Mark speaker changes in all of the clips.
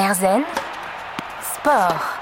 Speaker 1: Erzen Sport.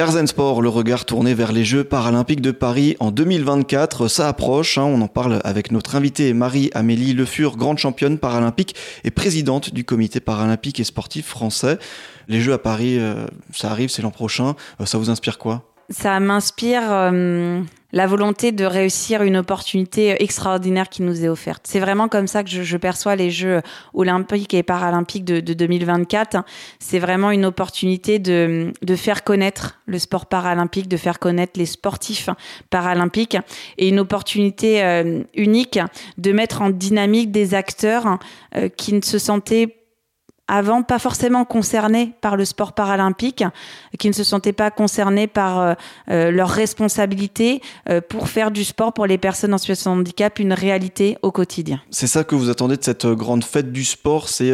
Speaker 2: Erzen Sport, le regard tourné vers les Jeux paralympiques de Paris en 2024, ça approche, hein. on en parle avec notre invitée Marie-Amélie Le Fur, grande championne paralympique et présidente du comité paralympique et sportif français. Les Jeux à Paris, euh, ça arrive, c'est l'an prochain, euh, ça vous inspire quoi?
Speaker 3: Ça m'inspire euh, la volonté de réussir une opportunité extraordinaire qui nous est offerte. C'est vraiment comme ça que je, perçois les Jeux olympiques et paralympiques de, 2024. C'est vraiment une opportunité de, faire connaître le sport paralympique, de faire connaître les sportifs paralympiques et une opportunité euh, unique de mettre en dynamique des acteurs euh, qui ne se sentaient avant pas forcément concernés par le sport paralympique, qui ne se sentaient pas concernés par euh, euh, leurs responsabilités euh, pour faire du sport pour les personnes en situation de handicap une réalité au quotidien.
Speaker 2: C'est ça que vous attendez de cette grande fête du sport, c'est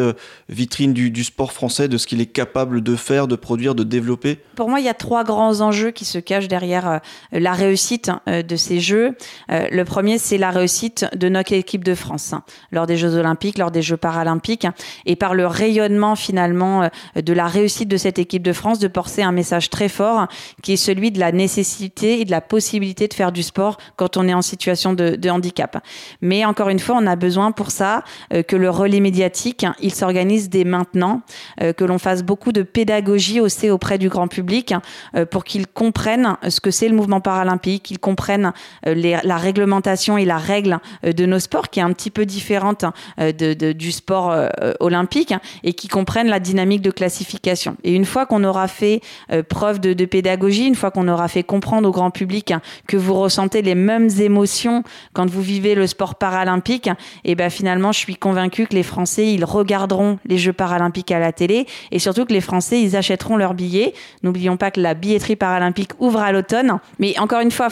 Speaker 2: vitrine du, du, sport français, de ce qu'il est capable de faire, de produire, de développer?
Speaker 3: Pour moi, il y a trois grands enjeux qui se cachent derrière la réussite de ces Jeux. le premier, c'est la réussite de notre équipe de France hein, lors des Jeux olympiques, lors des Jeux paralympiques, et par le rayonnement finalement euh, de la réussite de cette équipe de France de porter un message très fort qui est celui de la nécessité et de la possibilité de faire du sport quand on est en situation de, handicap. Mais encore une fois, on a besoin pour ça euh, que le relais médiatique, il s'organise dès maintenant, euh, que l'on fasse beaucoup de pédagogie aussi auprès du grand public pour qu'ils comprennent ce que c'est le mouvement paralympique, qu'ils comprennent la réglementation et la règle de nos sports qui est un petit peu différente du sport olympique et qui comprennent la dynamique de classification. Et une fois qu'on aura fait euh, preuve de, pédagogie, une fois qu'on aura fait comprendre au grand public que vous ressentez les mêmes émotions quand vous vivez le sport paralympique, et ben finalement, je suis convaincue que les Français, ils regarderont les Jeux paralympiques à la télé et surtout que les Français, ils achèteront leurs billets. N'oublions pas que la billetterie paralympique ouvre à l'automne. Mais encore une fois,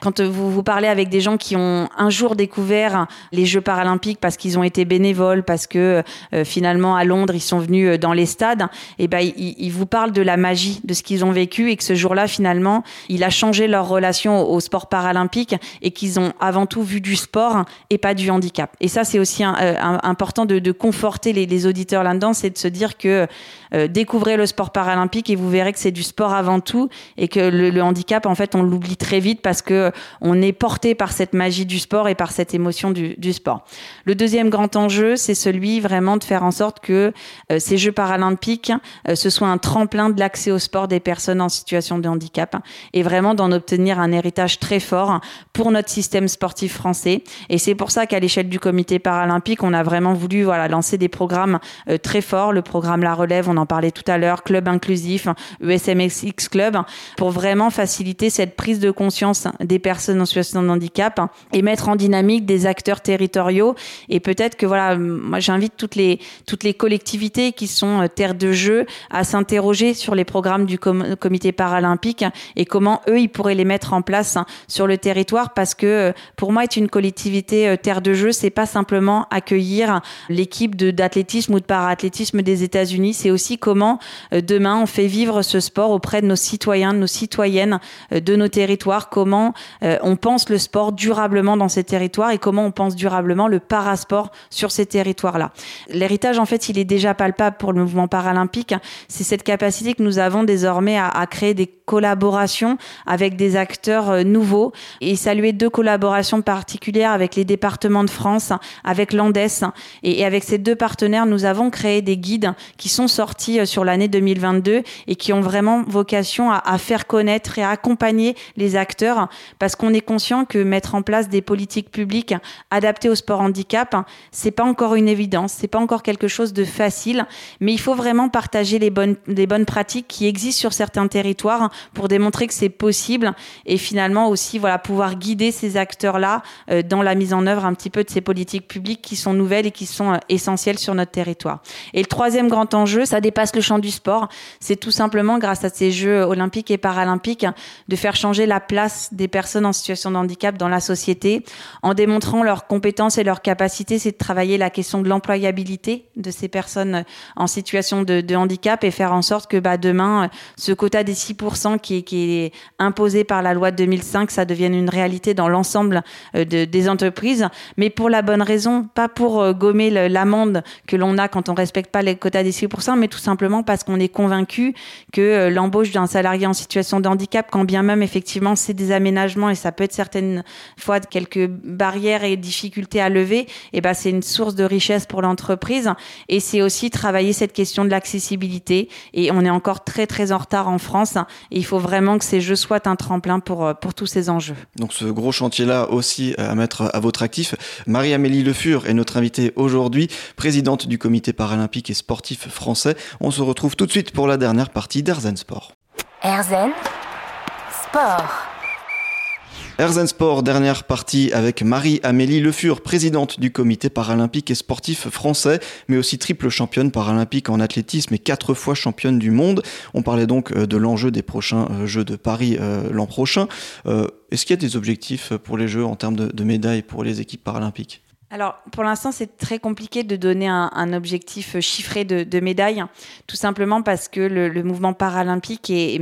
Speaker 3: quand vous vous parlez avec des gens qui ont un jour découvert les Jeux paralympiques parce qu'ils ont été bénévoles, parce que euh, finalement à Londres, sont venus euh, dans les stades, et ben ils, vous parlent de la magie de ce qu'ils ont vécu et que ce jour-là finalement, il a changé leur relation au, sport paralympique et qu'ils ont avant tout vu du sport et pas du handicap. Et ça, c'est aussi euh, important de, conforter les, auditeurs là-dedans, c'est de se dire que euh, découvrez le sport paralympique et vous verrez que c'est du sport avant tout et que le, handicap, en fait, on l'oublie très vite parce que on est porté par cette magie du sport et par cette émotion du, sport. Le deuxième grand enjeu, c'est celui vraiment de faire en sorte que ces Jeux paralympiques, euh, ce soit un tremplin de l'accès au sport des personnes en situation de handicap et vraiment d'en obtenir un héritage très fort pour notre système sportif français. Et c'est pour ça qu'à l'échelle du comité paralympique, on a vraiment voulu voilà, lancer des programmes euh, très forts. Le programme La Relève, on en parlait tout à l'heure, Club Inclusif, ESMXX Club, pour vraiment faciliter cette prise de conscience des personnes en situation de handicap et mettre en dynamique des acteurs territoriaux. Et peut-être que voilà, moi j'invite toutes les, toutes les collectivités qui sont euh, terre de jeu à s'interroger sur les programmes du comité paralympique et comment eux, ils pourraient les mettre en place hein, sur le territoire parce que euh, pour moi, être une collectivité euh, terre de jeu, c'est pas simplement accueillir l'équipe d'athlétisme ou de paraathlétisme des États-Unis, c'est aussi comment demain on fait vivre ce sport auprès de nos citoyens, de nos citoyennes, de nos territoires, comment on pense le sport durablement dans ces territoires et comment on pense durablement le parasport sur ces territoires-là. L'héritage, en fait, il est déjà palpable pour le mouvement paralympique, c'est cette capacité que nous avons désormais à, créer des collaborations avec des acteurs euh, nouveaux et saluer deux collaborations particulières avec les départements de France, avec l'Andes et, avec ces deux partenaires, nous avons créé des guides qui sont sortis euh, sur l'année 2022 et qui ont vraiment vocation à, à faire connaître et à accompagner les acteurs parce qu'on est conscient que mettre en place des politiques publiques adaptées au sport handicap, c'est pas encore une évidence, c'est pas encore quelque chose de facile mais il faut vraiment partager les bonnes, les bonnes pratiques qui existent sur certains territoires pour démontrer que c'est possible et finalement aussi voilà pouvoir guider ces acteurs-là euh, dans la mise en œuvre un petit peu de ces politiques publiques qui sont nouvelles et qui sont euh, essentielles sur notre territoire. Et le troisième grand enjeu, ça dépasse le champ du sport, c'est tout simplement grâce à ces Jeux olympiques et paralympiques de faire changer la place des personnes en situation de handicap dans la société en démontrant leurs compétences et leurs capacités, c'est de travailler la question de l'employabilité de ces personnes en situation de, handicap et faire en sorte que bah, demain, ce quota des 6% qui est, imposé par la loi de 2005, ça devienne une réalité dans l'ensemble des entreprises, mais pour la bonne raison, pas pour gommer l'amende que l'on a quand on respecte pas les quotas des 6%, mais tout simplement parce qu'on est convaincu que l'embauche d'un salarié en situation de handicap, quand bien même effectivement c'est des aménagements et ça peut être certaines fois quelques barrières et difficultés à lever, et eh ben c'est une source de richesse pour l'entreprise. Et c'est aussi travailler cette question de l'accessibilité. Et on est encore très très en retard en France. Et il faut vraiment que ces jeux soient un tremplin pour, euh, pour tous ces enjeux.
Speaker 2: Donc ce gros chantier-là aussi à mettre à votre actif. Marie-Amélie Le Fur est notre invitée aujourd'hui, présidente du comité paralympique et sportif français. On se retrouve tout de suite pour la dernière partie d'Erzen Sport.
Speaker 1: Erzen Sport.
Speaker 2: Erzen Sport, dernière partie avec Marie-Amélie Le Fur, présidente du comité paralympique et sportif français, mais aussi triple championne paralympique en athlétisme et quatre fois championne du monde. On parlait donc euh, de l'enjeu des prochains euh, Jeux de Paris euh, l'an prochain. Est-ce qu'il y a des objectifs pour les Jeux en termes de médailles pour les équipes paralympiques?
Speaker 3: Alors, pour l'instant, c'est très compliqué de donner un, objectif chiffré de, de, médailles, tout simplement parce que le, mouvement paralympique est,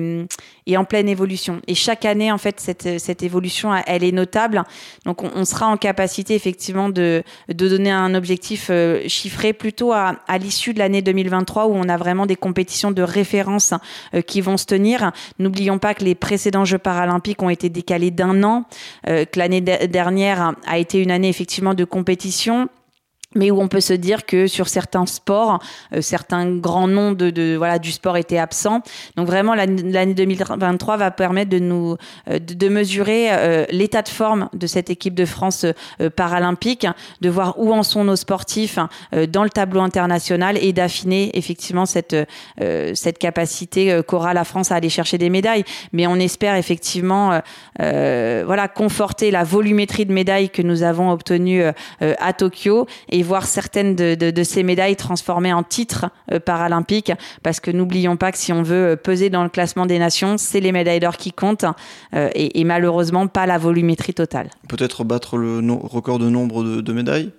Speaker 3: est, en pleine évolution. Et chaque année, en fait, cette, cette évolution, elle est notable. Donc, on, sera en capacité, effectivement, de, de donner un objectif euh, chiffré plutôt à, à l'issue de l'année 2023, où on a vraiment des compétitions de référence euh, qui vont se tenir. N'oublions pas que les précédents Jeux paralympiques ont été décalés d'un an, euh, que l'année dernière a été une année, effectivement, de compétition compétition mais où on peut se dire que sur certains sports, euh, certains grands noms de, de, voilà du sport étaient absents. Donc vraiment l'année 2023 va permettre de nous euh, de, mesurer euh, l'état de forme de cette équipe de France paralympique, de voir où en sont nos sportifs dans le tableau international et d'affiner effectivement cette cette capacité qu'aura la France à aller chercher des médailles. Mais on espère effectivement voilà conforter la volumétrie de médailles que nous avons obtenues à Tokyo et et voir certaines de, ces médailles transformées en titres euh, paralympiques, parce que n'oublions pas que si on veut euh, peser dans le classement des nations, c'est les médailles d'or qui comptent, euh, et, malheureusement pas la volumétrie totale.
Speaker 2: Peut-être battre le record de nombre de médailles?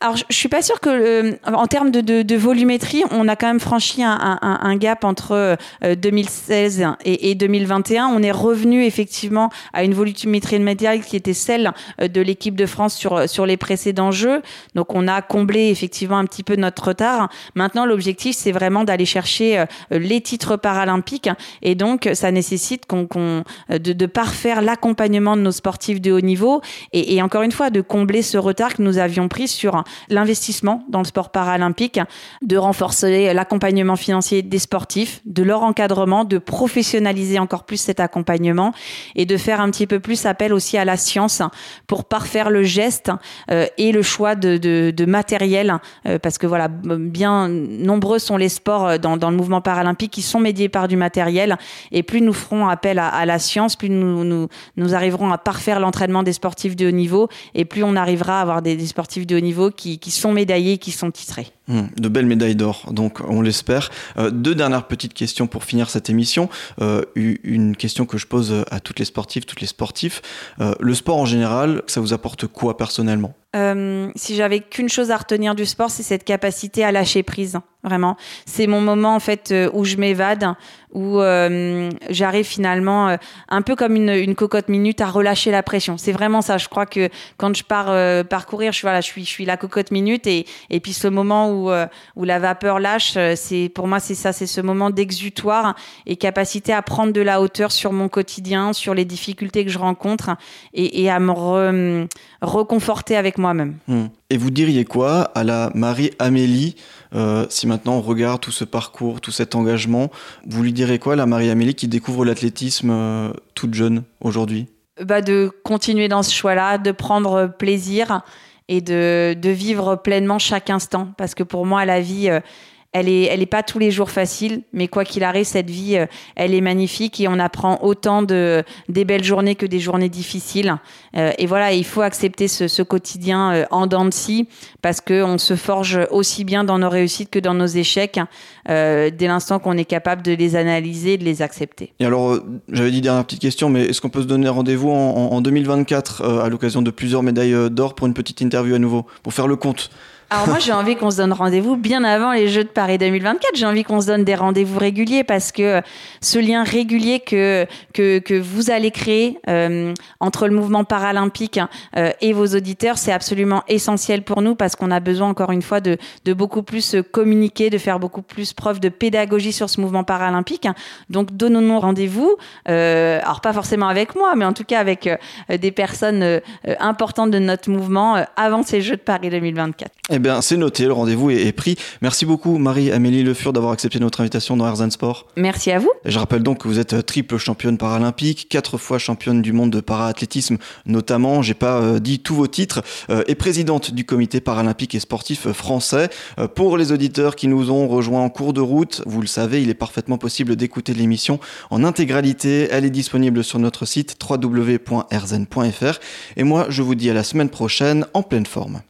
Speaker 3: Alors, je, suis pas sûre que, euh, en termes de, volumétrie, on a quand même franchi un, gap entre 2016 euh, et, 2021. On est revenu effectivement à une volumétrie médiale qui était celle euh, de l'équipe de France sur, sur les précédents Jeux. Donc, on a comblé effectivement un petit peu notre retard. Maintenant, l'objectif, c'est vraiment d'aller chercher les titres paralympiques. Et donc, ça nécessite qu'on, de, parfaire l'accompagnement de nos sportifs de haut niveau et, encore une fois, de combler ce retard que nous avions pris l'investissement dans le sport paralympique, de renforcer l'accompagnement financier des sportifs, de leur encadrement, de professionnaliser encore plus cet accompagnement et de faire un petit peu plus appel aussi à la science pour parfaire le geste euh, et le choix de, matériel euh, parce que voilà bien nombreux sont les sports dans, le mouvement paralympique qui sont médiés par du matériel et plus nous ferons appel à, la science plus nous, nous, arriverons à parfaire l'entraînement des sportifs de haut niveau et plus on arrivera à avoir des sportifs de haut niveau qui, sont médaillés, qui sont titrés.
Speaker 2: Hmm, de belles médailles d'or, donc on l'espère. Euh, deux dernières petites questions pour finir cette émission. Euh, une question que je pose à toutes les sportives, toutes les sportifs. Euh, le sport en général, ça vous apporte quoi personnellement?
Speaker 3: Si j'avais qu'une chose à retenir du sport, c'est cette capacité à lâcher prise. Vraiment, c'est mon moment en fait où je m'évade, où euh, j'arrive finalement un peu comme une, une, cocotte minute à relâcher la pression. C'est vraiment ça. Je crois que quand je pars euh, parcourir, je, voilà, je, suis, je suis la cocotte minute et, et puis ce moment où, où la vapeur lâche, c'est pour moi c'est ça, c'est ce moment d'exutoire et capacité à prendre de la hauteur sur mon quotidien, sur les difficultés que je rencontre et, et à me reconforter avec moi-même.
Speaker 2: Mmh. Et vous diriez quoi à la Marie-Amélie euh, si maintenant on regarde tout ce parcours, tout cet engagement Vous lui direz quoi à la Marie-Amélie qui découvre l'athlétisme euh, toute jeune aujourd'hui?
Speaker 3: Bah De continuer dans ce choix-là, de prendre plaisir et de, vivre pleinement chaque instant. Parce que pour moi, la vie... Elle est, elle pas tous les jours facile, mais quoi qu'il arrive, cette vie, euh, elle est magnifique et on apprend autant de des belles journées que des journées difficiles. Euh, et voilà, il faut accepter ce, quotidien euh, en dents de scie parce que on se forge aussi bien dans nos réussites que dans nos échecs dès l'instant qu'on est capable de les analyser, de les accepter.
Speaker 2: Et alors, j'avais dit dernière petite question, mais est-ce qu'on peut se donner rendez-vous en, en 2024 à l'occasion de plusieurs médailles d'or pour une petite interview à nouveau, pour faire le compte?
Speaker 3: Alors moi j'ai envie qu'on se donne rendez-vous bien avant les Jeux de Paris 2024. J'ai envie qu'on se donne des rendez-vous réguliers parce que ce lien régulier que que, que vous allez créer euh, entre le mouvement paralympique euh, et vos auditeurs, c'est absolument essentiel pour nous parce qu'on a besoin encore une fois de, de beaucoup plus communiquer, de faire beaucoup plus preuve de pédagogie sur ce mouvement paralympique. Donc donnons-nous rendez-vous. Euh, alors pas forcément avec moi, mais en tout cas avec des personnes importantes de notre mouvement avant ces Jeux de Paris 2024.
Speaker 2: Eh bien, c'est noté, le rendez-vous est, pris. Merci beaucoup, Marie-Amélie Le Fur, d'avoir accepté notre invitation dans Herzen Sport.
Speaker 3: Merci à vous.
Speaker 2: je rappelle donc que vous êtes triple championne paralympique, quatre fois championne du monde de paraathlétisme, notamment, j'ai pas euh, dit tous vos titres, euh, et présidente du comité paralympique et sportif français. Euh, pour les auditeurs qui nous ont rejoints en cours de route, vous le savez, il est parfaitement possible d'écouter l'émission en intégralité. Elle est disponible sur notre site www.erzen.fr. Et moi, je vous dis à la semaine prochaine en pleine forme.